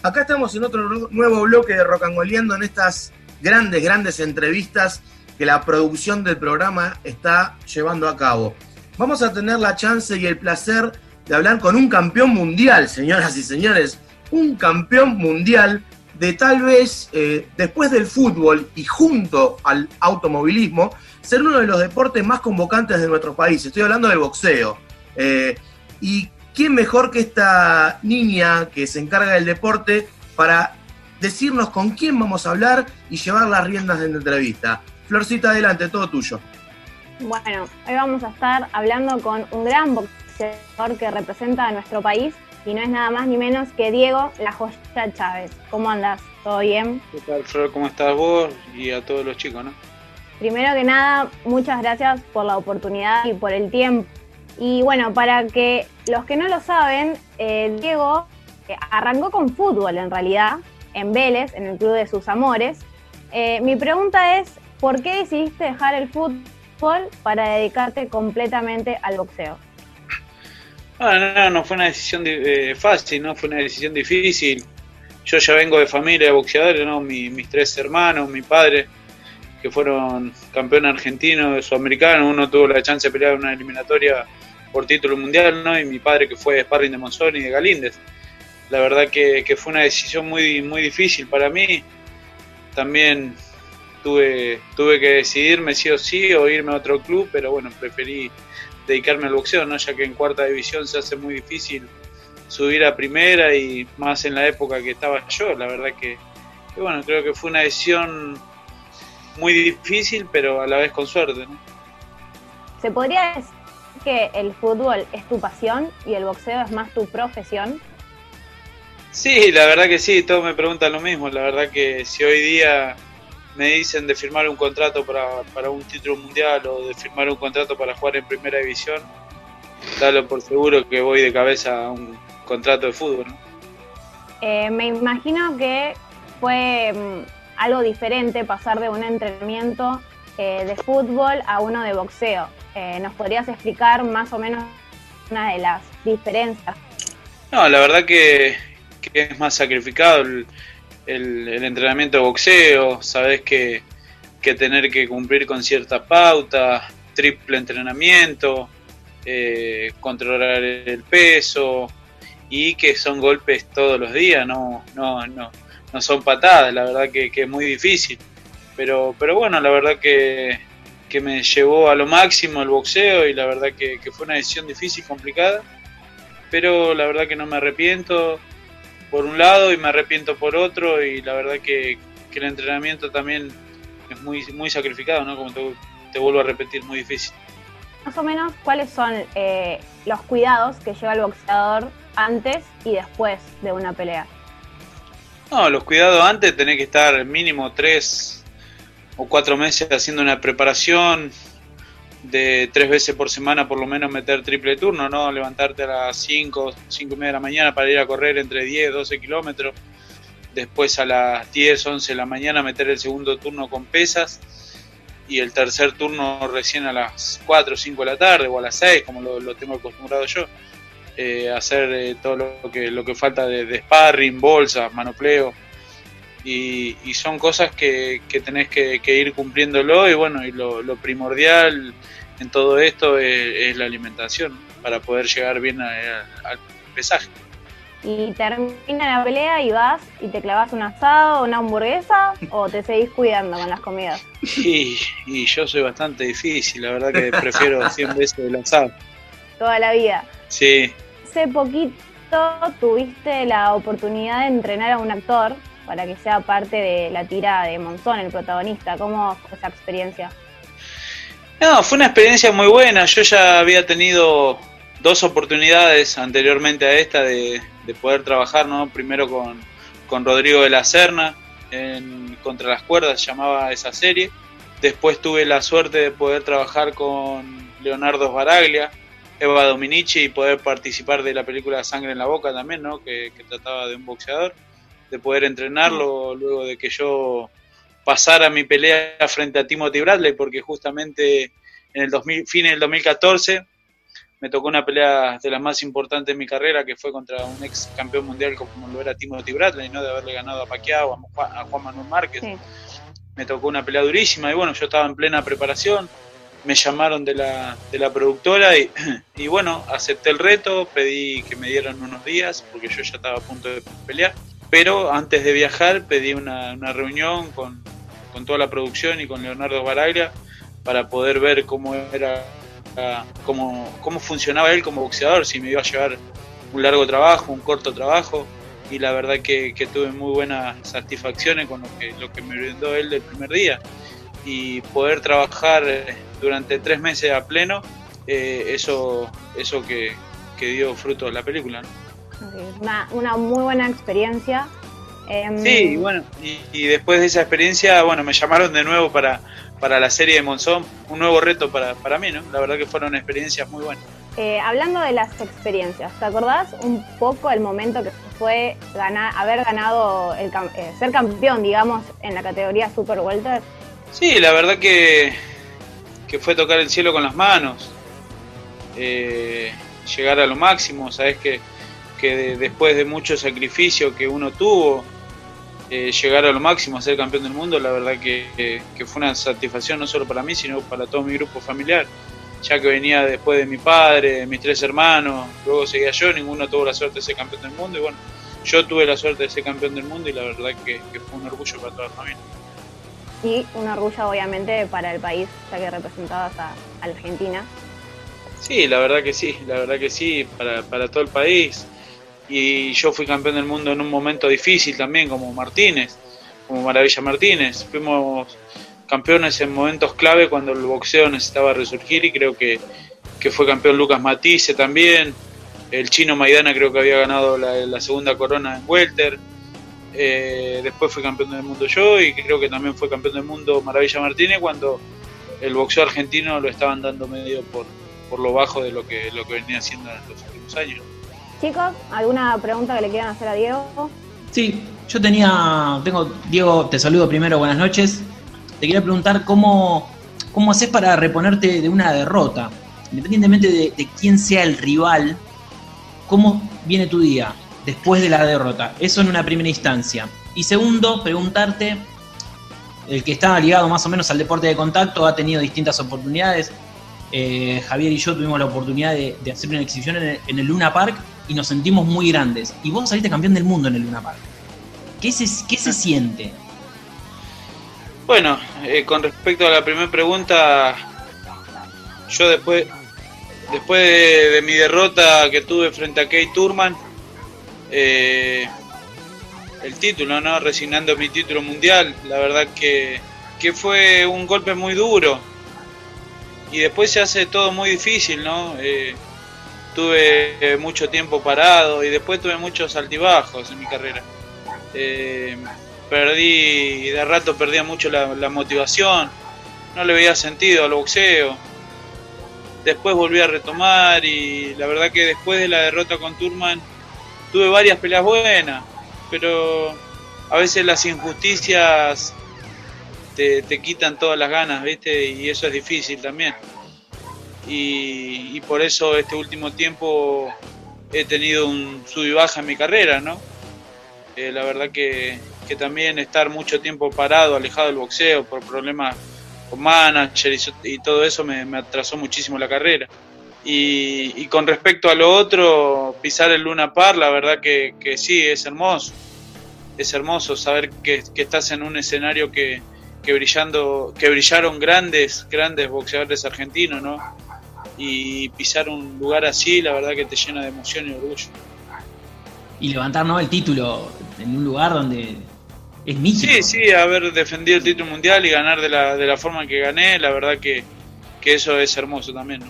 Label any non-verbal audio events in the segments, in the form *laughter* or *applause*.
Acá estamos en otro nuevo bloque de Rocangoleando en estas grandes, grandes entrevistas que la producción del programa está llevando a cabo. Vamos a tener la chance y el placer de hablar con un campeón mundial, señoras y señores, un campeón mundial de tal vez, eh, después del fútbol y junto al automovilismo, ser uno de los deportes más convocantes de nuestro país. Estoy hablando del boxeo. Eh, y ¿quién mejor que esta niña que se encarga del deporte para decirnos con quién vamos a hablar y llevar las riendas de la entrevista? Florcita, adelante, todo tuyo. Bueno, hoy vamos a estar hablando con un gran boxeador que representa a nuestro país y no es nada más ni menos que Diego La Joya Chávez. ¿Cómo andas? ¿Todo bien? ¿Qué tal, Flor? ¿Cómo estás vos y a todos los chicos, no? Primero que nada, muchas gracias por la oportunidad y por el tiempo y bueno, para que los que no lo saben, eh, Diego eh, arrancó con fútbol en realidad, en Vélez, en el Club de sus Amores. Eh, mi pregunta es, ¿por qué decidiste dejar el fútbol para dedicarte completamente al boxeo? Ah, no, no fue una decisión fácil, no fue una decisión difícil. Yo ya vengo de familia de boxeadores, ¿no? mis tres hermanos, mi padre, que fueron campeones argentinos, sudamericanos, uno tuvo la chance de pelear en una eliminatoria por título mundial, ¿no? Y mi padre que fue sparring de Monzón y de Galíndez. La verdad que, fue una decisión muy, muy difícil para mí. También tuve, tuve que decidirme sí o sí o irme a otro club, pero bueno, preferí dedicarme al boxeo, ¿no? Ya que en cuarta división se hace muy difícil subir a primera y más en la época que estaba yo. La verdad que, que bueno, creo que fue una decisión muy difícil, pero a la vez con suerte, ¿no? ¿Se podría decir que el fútbol es tu pasión y el boxeo es más tu profesión? Sí, la verdad que sí, todos me preguntan lo mismo. La verdad que si hoy día me dicen de firmar un contrato para, para un título mundial o de firmar un contrato para jugar en primera división, dalo por seguro que voy de cabeza a un contrato de fútbol. Eh, me imagino que fue mm, algo diferente pasar de un entrenamiento eh, de fútbol a uno de boxeo. Eh, ¿Nos podrías explicar más o menos una de las diferencias? No, la verdad que, es más sacrificado el, entrenamiento de boxeo, sabes que, que, tener que cumplir con ciertas pautas, triple entrenamiento, eh, controlar el peso y que son golpes todos los días, no, no, no, no son patadas, la verdad que, que es muy difícil. Pero, pero bueno, la verdad que, que me llevó a lo máximo el boxeo y la verdad que, fue una decisión difícil, complicada, pero la verdad que no me arrepiento por un lado y me arrepiento por otro y la verdad que, el entrenamiento también es muy, muy sacrificado, ¿no? Como te, vuelvo a repetir, muy difícil. Más o menos, ¿cuáles son eh, los cuidados que lleva el boxeador antes y después de una pelea? No, los cuidados antes tenés que estar mínimo tres, o cuatro meses haciendo una preparación de tres veces por semana por lo menos meter triple turno, ¿no? Levantarte a las 5, 5 y media de la mañana para ir a correr entre 10, 12 kilómetros. Después a las 10, 11 de la mañana meter el segundo turno con pesas. Y el tercer turno recién a las 4 o 5 de la tarde o a las 6, como lo, tengo acostumbrado yo. Eh, hacer eh, todo lo que, lo que falta de, de sparring, bolsas, manopleo y, son cosas que, tenés que, ir cumpliéndolo y bueno, y lo, primordial en todo esto es, la alimentación para poder llegar bien al pesaje. Y termina la pelea y vas y te clavas un asado, una hamburguesa *laughs* o te seguís cuidando con las comidas. Y, y yo soy bastante difícil, la verdad que prefiero *laughs* 100 veces el asado. Toda la vida. Sí. Hace poquito tuviste la oportunidad de entrenar a un actor para que sea parte de la tira de Monzón, el protagonista. ¿Cómo fue esa experiencia? No, fue una experiencia muy buena. Yo ya había tenido dos oportunidades anteriormente a esta de, poder trabajar, ¿no? Primero con, con Rodrigo de la Serna, en Contra las Cuerdas, llamaba esa serie. Después tuve la suerte de poder trabajar con Leonardo Baraglia, Eva Dominici y poder participar de la película Sangre en la Boca también, ¿no? que trataba de un boxeador de poder entrenarlo luego de que yo pasara mi pelea frente a Timothy Bradley, porque justamente en el 2000, fin del 2014 me tocó una pelea de las más importantes de mi carrera, que fue contra un ex campeón mundial como lo era Timothy Bradley, ¿no? de haberle ganado a Pacquiao, a Juan Manuel Márquez. Me tocó una pelea durísima y bueno, yo estaba en plena preparación, me llamaron de la, de la productora y, *clears throat* y bueno, acepté el reto, pedí que me dieran unos días porque yo ya estaba a punto de pelear, pero antes de viajar pedí una, una reunión con, con toda la producción y con Leonardo Baraglia para poder ver cómo era cómo, cómo funcionaba él como boxeador, si me iba a llevar un largo trabajo, un corto trabajo, y la verdad que, tuve muy buenas satisfacciones con lo que, lo que me brindó él del primer día. Y poder trabajar eh, durante tres meses a pleno, eh, eso, eso que, dio fruto a la película. Una, una, muy buena experiencia. Em, sí, bueno, y, y, después de esa experiencia, bueno, me llamaron de nuevo para, para la serie de Monzón, un nuevo reto para, para mí, ¿no? La verdad que fueron experiencias muy buenas. Eh, hablando de las experiencias, ¿te acordás un poco el momento que fue ganar, haber ganado, el, eh, ser campeón, digamos, en la categoría Super Welter? Sí, la verdad que, que fue tocar el cielo con las manos, eh, llegar a lo máximo, sabes que, que después de mucho sacrificio que uno tuvo, eh, llegar a lo máximo, a ser campeón del mundo, la verdad que, fue una satisfacción no solo para mí, sino para todo mi grupo familiar, ya que venía después de mi padre, de mis tres hermanos, luego seguía yo, ninguno tuvo la suerte de ser campeón del mundo y bueno, yo tuve la suerte de ser campeón del mundo y la verdad que, fue un orgullo para toda la familia. Y un orgullo obviamente para el país, ya que representabas a Argentina. Sí, la verdad que sí, la verdad que sí, para, para todo el país y yo fui campeón del mundo en un momento difícil también, como Martínez, como Maravilla Martínez. Fuimos campeones en momentos clave cuando el boxeo necesitaba resurgir y creo que, fue campeón Lucas Matisse también. El chino Maidana creo que había ganado la, segunda corona en Welter. Eh, después fui campeón del mundo yo y creo que también fue campeón del mundo Maravilla Martínez cuando el boxeo argentino lo estaban dando medio por, por lo bajo de lo que, lo que venía haciendo en los últimos años. Chicos, ¿alguna pregunta que le quieran hacer a Diego? Sí, yo tenía, tengo, Diego, te saludo primero, buenas noches. Te quería preguntar cómo, cómo haces para reponerte de una derrota, independientemente de, quién sea el rival, ¿cómo viene tu día después de la derrota? Eso en una primera instancia. Y segundo, preguntarte, el que está ligado más o menos al deporte de contacto ha tenido distintas oportunidades. Eh, Javier y yo tuvimos la oportunidad de, hacer una exhibición en en el Luna Park y nos sentimos muy grandes. Y vos saliste campeón del mundo en el Luna Park. ¿Qué se, qué se siente? Bueno, eh, con respecto a la primera pregunta, yo después, después de, mi derrota que tuve frente a Kate Turman, eh, el título, ¿no? Resignando mi título mundial, la verdad que, que fue un golpe muy duro. Y después se hace todo muy difícil, ¿no? Eh, tuve eh, mucho tiempo parado y después tuve muchos altibajos en mi carrera. Eh, perdí, de rato perdía mucho la, motivación, no le veía sentido al boxeo. Después volví a retomar y la verdad que después de la derrota con Turman tuve varias peleas buenas, pero a veces las injusticias te, te quitan todas las ganas, ¿viste? Y eso es difícil también y, por eso este último tiempo he tenido un sub y baja en mi carrera, ¿no? Eh, la verdad que, también estar mucho tiempo parado, alejado del boxeo por problemas con manager y, todo eso me, atrasó muchísimo la carrera. Y, con respecto a lo otro, pisar el Luna Par, la verdad que, sí, es hermoso. Es hermoso saber que, estás en un escenario que, que, brillando, que brillaron grandes, grandes boxeadores argentinos, ¿no? Y pisar un lugar así, la verdad que te llena de emoción y orgullo. Y levantar ¿no? el título en un lugar donde es mítico. Sí, sí, haber defendido el título mundial y ganar de la, de la forma que gané, la verdad que, eso es hermoso también. ¿no?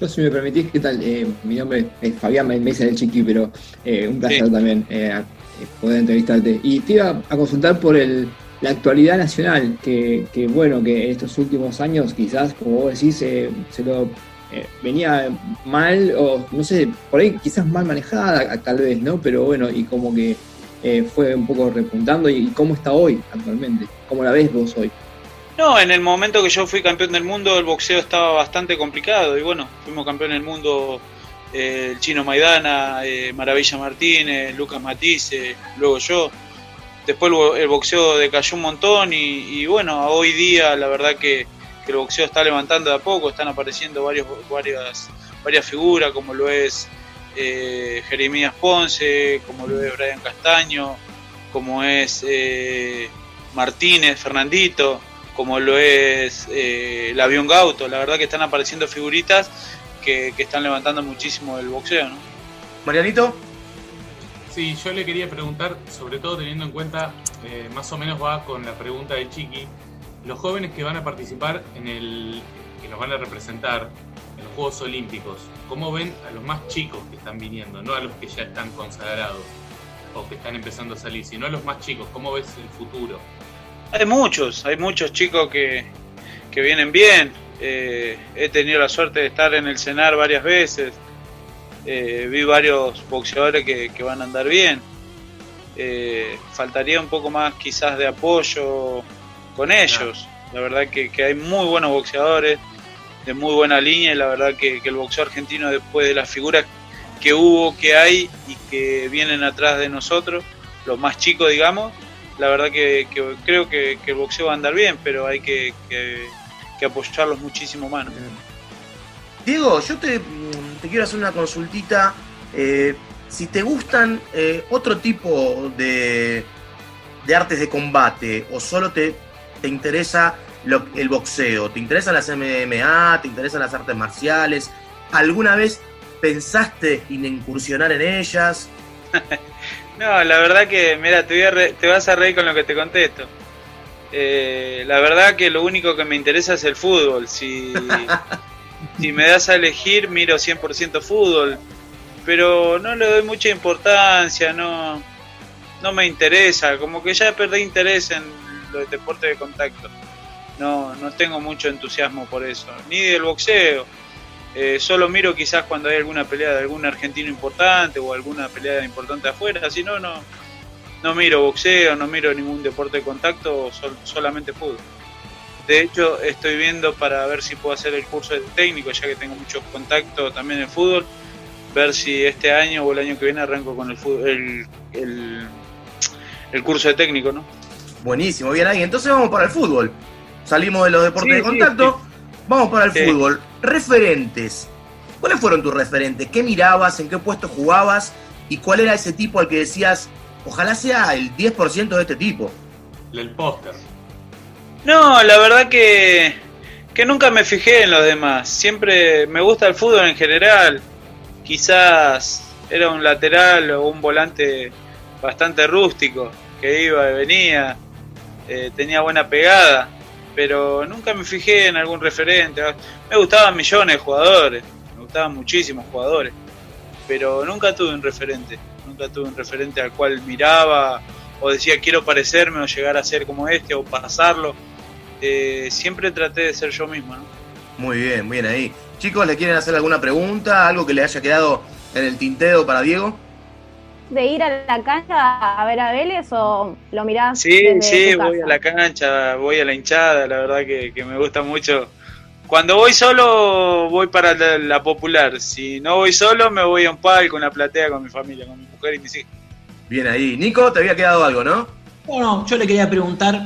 Yo, si me permitís, ¿qué tal? Eh, mi nombre es Fabián, me dice del Chiqui, pero eh, un placer también eh, poder entrevistarte. Y te iba a consultar por el, la actualidad nacional, que, que bueno, que estos últimos años quizás, como vos decís, se lo eh, venía mal, o no sé, por ahí quizás mal manejada, tal vez, ¿no? Pero bueno, y como que eh, fue un poco repuntando. ¿Y cómo está hoy actualmente? ¿Cómo la ves vos hoy? No, en el momento que yo fui campeón del mundo, el boxeo estaba bastante complicado y bueno, fuimos campeón del mundo eh, el Chino Maidana, eh, Maravilla Martínez, Lucas Matisse, luego yo. Después el boxeo decayó un montón y, bueno, hoy día la verdad que, el boxeo está levantando de a poco, están apareciendo varios, varias, varias figuras como lo es eh, Jeremías Ponce, como lo es Brian Castaño, como es eh, Martínez, Fernandito, como lo es eh, el avión Gauto. La verdad que están apareciendo figuritas que, están levantando muchísimo el boxeo. ¿no? Marianito. Sí, yo le quería preguntar, sobre todo teniendo en cuenta, eh, más o menos va con la pregunta de Chiqui, los jóvenes que van a participar en el, que nos van a representar en los Juegos Olímpicos, ¿cómo ven a los más chicos que están viniendo, no a los que ya están consagrados o que están empezando a salir, sino a los más chicos? ¿Cómo ves el futuro? Hay muchos, hay muchos chicos que, que vienen bien. Eh, he tenido la suerte de estar en el cenar varias veces, eh, vi varios boxeadores que, van a andar bien. Eh, faltaría un poco más quizás de apoyo con ellos. La verdad que, hay muy buenos boxeadores, de muy buena línea y la verdad que, el boxeo argentino después de las figuras que hubo, que hay y que vienen atrás de nosotros, los más chicos digamos, la verdad que, creo que, el boxeo va a andar bien, pero hay que, apoyarlos muchísimo más. Diego, yo te, quiero hacer una consultita. Eh, si te gustan eh, otro tipo de, de, artes de combate o solo te, te interesa el boxeo, te interesan las MMA, te interesan las artes marciales, ¿alguna vez pensaste en incursionar en ellas? *laughs* no, la verdad que, mira, te, te vas a reír con lo que te contesto. Eh, la verdad que lo único que me interesa es el fútbol. Si, *laughs* si me das a elegir, miro 100% fútbol, pero no le doy mucha importancia, no, no me interesa, como que ya perdí interés en los deportes de contacto. No, no tengo mucho entusiasmo por eso, ni del boxeo. Eh, solo miro quizás cuando hay alguna pelea de algún argentino importante o alguna pelea importante afuera, si no, no, no miro boxeo, no miro ningún deporte de contacto, solamente fútbol. De hecho, estoy viendo para ver si puedo hacer el curso de técnico, ya que tengo mucho contacto también en fútbol. Ver si este año o el año que viene arranco con el, fútbol, el, curso de técnico, ¿no? Buenísimo, bien ahí. Entonces vamos para el fútbol. Salimos de los deportes de contacto, vamos para el fútbol. Referentes. ¿Cuáles fueron tus referentes? ¿Qué mirabas? ¿En qué puesto jugabas? ¿Y cuál era ese tipo al que decías, ojalá sea el 10% de este tipo? El póster. No, la verdad que, que nunca me fijé en los demás. Siempre me gusta el fútbol en general. Quizás era un lateral o un volante bastante rústico, que iba y venía, eh, tenía buena pegada, pero nunca me fijé en algún referente. Me gustaban millones de jugadores, me gustaban muchísimos jugadores, pero nunca tuve un referente, nunca tuve un referente al cual miraba o decía quiero parecerme o llegar a ser como este o pasarlo eh, siempre traté de ser yo mismo. ¿no? Muy bien, bien ahí. Chicos, ¿le quieren hacer alguna pregunta? ¿Algo que le haya quedado en el tinteo para Diego? ¿De ir a la cancha a ver a Vélez o lo mirás? Sí, sí, voy a la cancha, voy a la hinchada, la verdad que, me gusta mucho. Cuando voy solo, voy para la, popular. Si no voy solo, me voy a un palco, una platea con mi familia, con mi mujer y mis hijos. Bien ahí. Nico, te había quedado algo, ¿no? Bueno, yo le quería preguntar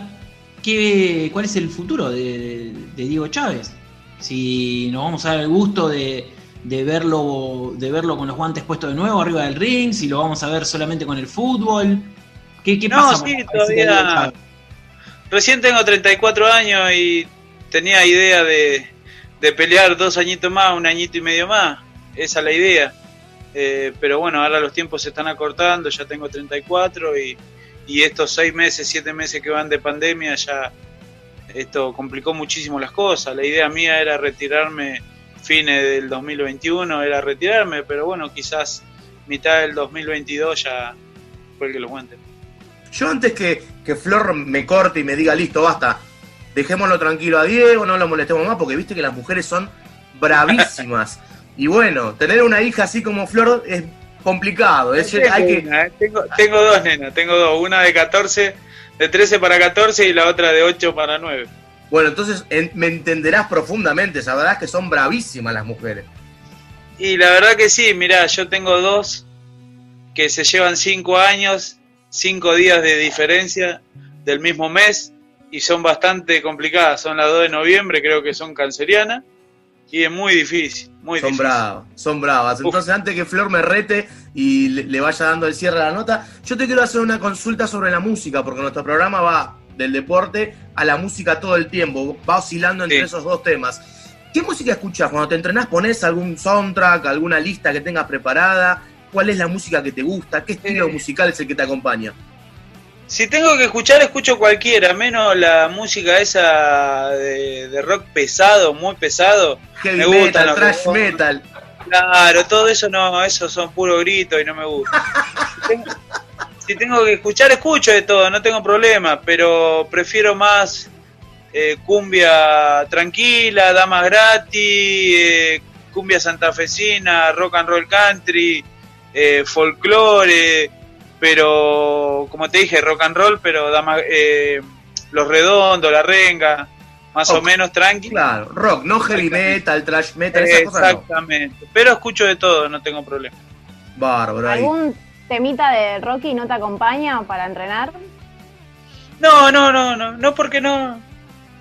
¿qué, ¿cuál es el futuro de, Diego Chávez? Si nos vamos a dar el gusto de, verlo, de verlo con los guantes puestos de nuevo arriba del ring, si lo vamos a ver solamente con el fútbol. ¿Qué, qué no, sí, todavía. Recién tengo 34 años y tenía idea de, pelear dos añitos más, un añito y medio más. Esa es la idea. Eh, pero bueno, ahora los tiempos se están acortando, ya tengo 34 y y estos seis meses, siete meses que van de pandemia ya esto complicó muchísimo las cosas. La idea mía era retirarme fines del 2021, era retirarme, pero bueno, quizás mitad del 2022 ya fue el que lo cuente. Yo antes que, que Flor me corte y me diga, listo, basta, dejémoslo tranquilo a Diego, no lo molestemos más, porque viste que las mujeres son bravísimas. y bueno, tener una hija así como Flor es complicado. Es, tengo, hay que... ¿eh? tengo, tengo, dos nenas, tengo dos, una de 14, de 13 para 14 y la otra de 8 para 9. Bueno, entonces me entenderás profundamente, sabrás que son bravísimas las mujeres. Y la verdad que sí, mirá, yo tengo dos que se llevan cinco años, cinco días de diferencia del mismo mes y son bastante complicadas. Son las 2 de noviembre, creo que son cancerianas y es muy difícil, muy son difícil. bravas, son bravas. Entonces, antes que Flor me rete y le, le vaya dando el cierre a la nota, yo te quiero hacer una consulta sobre la música, porque nuestro programa va del deporte a la música todo el tiempo, va oscilando entre Sí. esos dos temas. ¿Qué música escuchas cuando te entrenás? ¿Pones algún soundtrack, alguna lista que tengas preparada? ¿Cuál es la música que te gusta? ¿Qué estilo musical es el que te acompaña? Si tengo que escuchar, escucho cualquiera, menos la música esa de, de rock pesado, muy pesado. Heavy Me metal, que- metal. Claro, todo eso no, eso son puro grito y no me gusta. Si *laughs* tengo, si tengo que escuchar, escucho de todo, no tengo problema, pero prefiero más eh, cumbia tranquila, damas gratis, eh, cumbia santafesina, rock and roll country, eh, folclore, pero como te dije, rock and roll, pero damas, eh, los redondos, la renga, más o menos tranqui. Claro, rock, no heavy metal, trash metal, esas cosas no. Exactamente. Pero escucho de todo, no tengo problema. Bárbaro ahí. ¿Algún temita de Rocky no te acompaña para entrenar? No, no, no, no, no porque no.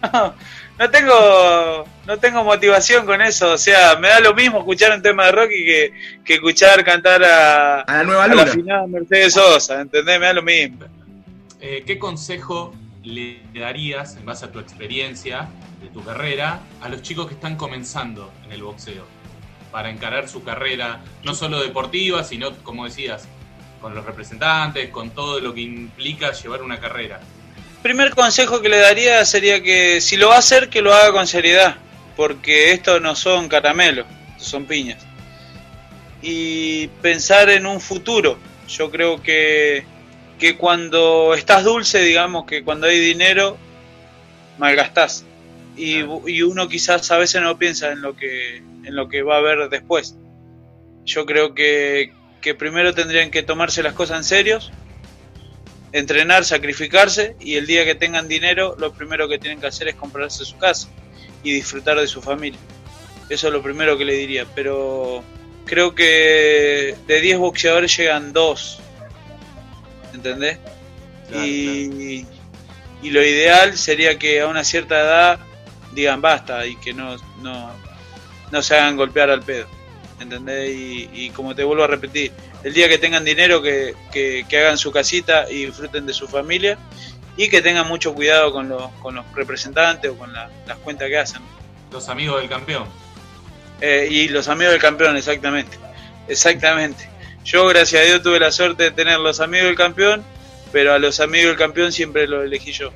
No, *laughs* no tengo no tengo motivación con eso, o sea, me da lo mismo escuchar un tema de Rocky que, que escuchar cantar a, A la nueva a la luna. final Mercedes Sosa, ¿entendés? Me da lo mismo. Eh, ¿Qué consejo le darías, en base a tu experiencia de tu carrera, a los chicos que están comenzando en el boxeo? Para encarar su carrera, no solo deportiva, sino, como decías, con los representantes, con todo lo que implica llevar una carrera. Primer consejo que le daría sería que si lo va a hacer, que lo haga con seriedad, porque esto no son caramelos, son piñas. Y pensar en un futuro. Yo creo que, que cuando estás dulce, digamos que cuando hay dinero, malgastás. Y, y uno quizás a veces no piensa en lo que, en lo que va a haber después. Yo creo que, que primero tendrían que tomarse las cosas en serio, entrenar, sacrificarse y el día que tengan dinero lo primero que tienen que hacer es comprarse su casa y disfrutar de su familia. Eso es lo primero que le diría, pero creo que de 10 boxeadores llegan 2, ¿entendés? Claro, y, y lo ideal sería que a una cierta edad digan basta y que no, no, no se hagan golpear al pedo, ¿entendés? Y, y como te vuelvo a repetir, el día que tengan dinero que, que, que hagan su casita y disfruten de su familia y que tengan mucho cuidado con los, con los representantes o con la- las cuentas que hacen. Los amigos del campeón. Eh, y los amigos del campeón, exactamente. Exactamente. Yo, gracias a Dios, tuve la suerte de tener los amigos del campeón, pero a los amigos del campeón siempre los elegí yo.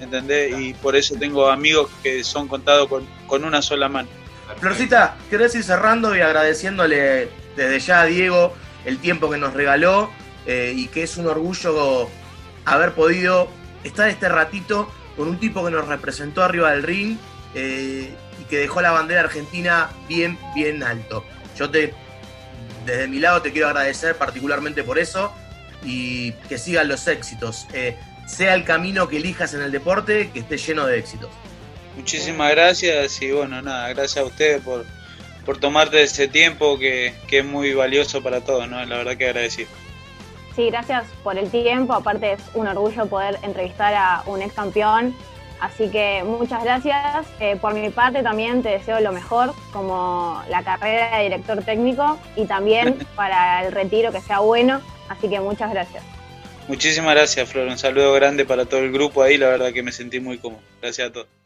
¿Entendés? Y por eso tengo amigos que son contados con, con una sola mano. Florcita, ¿querés ir cerrando y agradeciéndole desde ya a Diego el tiempo que nos regaló eh, y que es un orgullo haber podido estar este ratito con un tipo que nos representó arriba del ring eh, y que dejó la bandera argentina bien, bien alto. Yo te, desde mi lado, te quiero agradecer particularmente por eso y que sigan los éxitos. Eh, sea el camino que elijas en el deporte, que esté lleno de éxitos. Muchísimas gracias y bueno, nada, gracias a ustedes por, por tomarte ese tiempo que, que es muy valioso para todos, ¿no? La verdad que agradecido. Sí, gracias por el tiempo. Aparte es un orgullo poder entrevistar a un ex campeón. Así que muchas gracias. Eh, por mi parte también te deseo lo mejor como la carrera de director técnico y también *laughs* para el retiro que sea bueno. Así que muchas gracias. Muchísimas gracias, Flor. Un saludo grande para todo el grupo ahí, la verdad que me sentí muy cómodo. Gracias a todos.